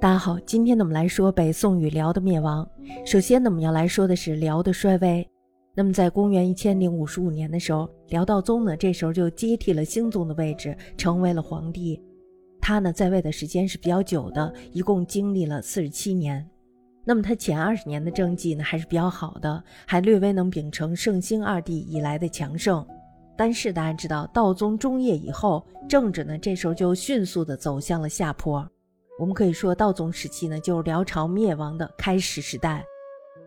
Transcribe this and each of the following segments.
大家好，今天呢我们来说北宋与辽的灭亡。首先呢我们要来说的是辽的衰微。那么在公元一千零五十五年的时候，辽道宗呢这时候就接替了兴宗的位置，成为了皇帝。他呢在位的时间是比较久的，一共经历了四十七年。那么他前二十年的政绩呢还是比较好的，还略微能秉承圣兴二帝以来的强盛。但是大家知道，道宗中叶以后，政治呢这时候就迅速的走向了下坡。我们可以说，道宗时期呢，就是辽朝灭亡的开始时代。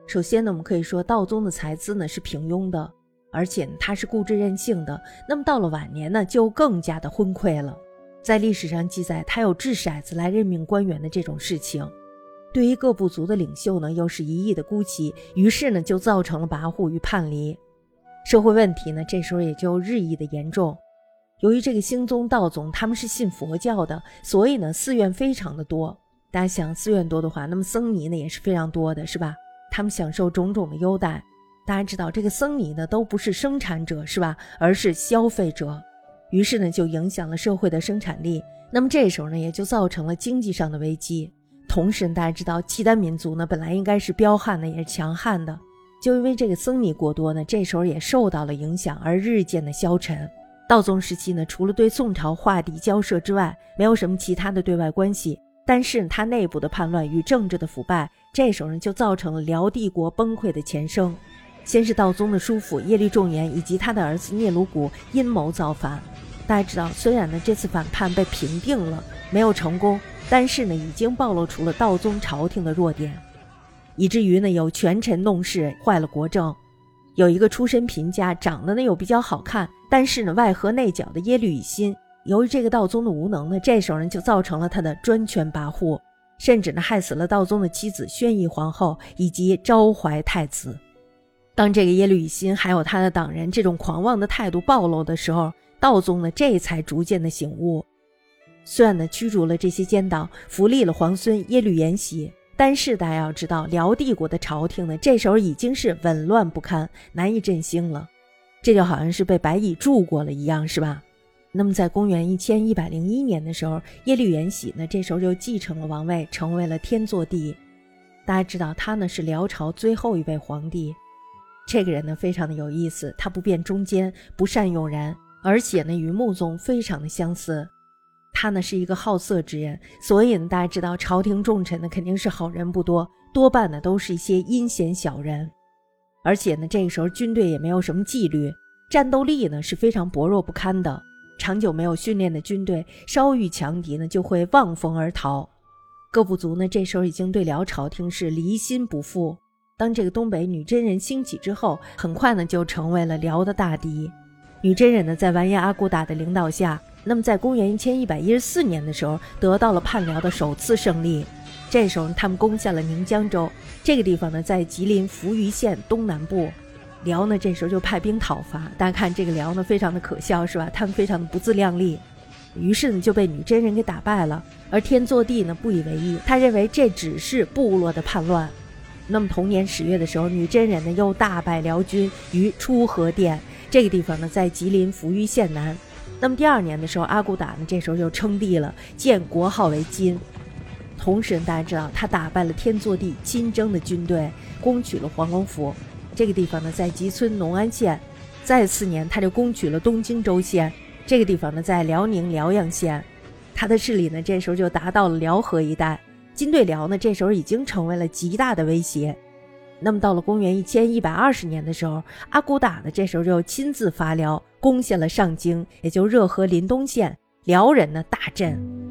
首先呢，我们可以说道宗的才资呢是平庸的，而且他是固执任性的。那么到了晚年呢，就更加的昏聩了。在历史上记载，他有掷骰子来任命官员的这种事情。对于各部族的领袖呢，又是一意的孤旗，于是呢，就造成了跋扈与叛离。社会问题呢，这时候也就日益的严重。由于这个兴宗、道宗他们是信佛教的，所以呢寺院非常的多。大家想寺院多的话，那么僧尼呢也是非常多的，是吧？他们享受种种的优待。大家知道这个僧尼呢都不是生产者，是吧？而是消费者，于是呢就影响了社会的生产力。那么这时候呢也就造成了经济上的危机。同时大家知道契丹民族呢本来应该是彪悍的，也是强悍的，就因为这个僧尼过多呢，这时候也受到了影响，而日渐的消沉。道宗时期呢，除了对宋朝划地交涉之外，没有什么其他的对外关系。但是他内部的叛乱与政治的腐败，这时候呢就造成了辽帝国崩溃的前生。先是道宗的叔父耶律重颜以及他的儿子聂鲁古阴谋造反。大家知道，虽然呢这次反叛被平定了，没有成功，但是呢已经暴露出了道宗朝廷的弱点，以至于呢有权臣弄事，坏了国政。有一个出身贫家，长得呢又比较好看，但是呢外合内角的耶律乙辛，由于这个道宗的无能呢，这时候呢就造成了他的专权跋扈，甚至呢害死了道宗的妻子宣仪皇后以及昭怀太子。当这个耶律乙辛还有他的党人这种狂妄的态度暴露的时候，道宗呢这才逐渐的醒悟，虽然呢驱逐了这些奸党，扶立了皇孙耶律延禧。但是大家要知道，辽帝国的朝廷呢，这时候已经是紊乱不堪，难以振兴了。这就好像是被白蚁蛀过了一样，是吧？那么在公元一千一百零一年的时候，耶律延禧呢，这时候就继承了王位，成为了天祚帝。大家知道他呢是辽朝最后一位皇帝。这个人呢非常的有意思，他不辨忠奸，不善用人，而且呢与穆宗非常的相似。他呢是一个好色之人，所以呢，大家知道朝廷重臣呢肯定是好人不多，多半呢都是一些阴险小人。而且呢，这个时候军队也没有什么纪律，战斗力呢是非常薄弱不堪的。长久没有训练的军队，稍遇强敌呢就会望风而逃。各部族呢这时候已经对辽朝廷是离心不复。当这个东北女真人兴起之后，很快呢就成为了辽的大敌。女真人呢在完颜阿骨打的领导下。那么，在公元一千一百一十四年的时候，得到了叛辽的首次胜利。这时候，他们攻下了宁江州这个地方呢，在吉林扶余县东南部。辽呢，这时候就派兵讨伐。大家看这个辽呢，非常的可笑，是吧？他们非常的不自量力，于是呢，就被女真人给打败了。而天祚帝呢，不以为意，他认为这只是部落的叛乱。那么，同年十月的时候，女真人呢，又大败辽军于出河店这个地方呢，在吉林扶余县南。那么第二年的时候，阿骨打呢，这时候就称帝了，建国号为金。同时，大家知道他打败了天祚帝亲征的军队，攻取了黄龙府这个地方呢，在吉村农安县。再次年，他就攻取了东京州县这个地方呢，在辽宁辽阳县。他的势力呢，这时候就达到了辽河一带。金对辽呢，这时候已经成为了极大的威胁。那么到了公元一千一百二十年的时候，阿骨打呢，这时候就亲自发辽。攻陷了上京，也就热河临东县，辽人的大镇。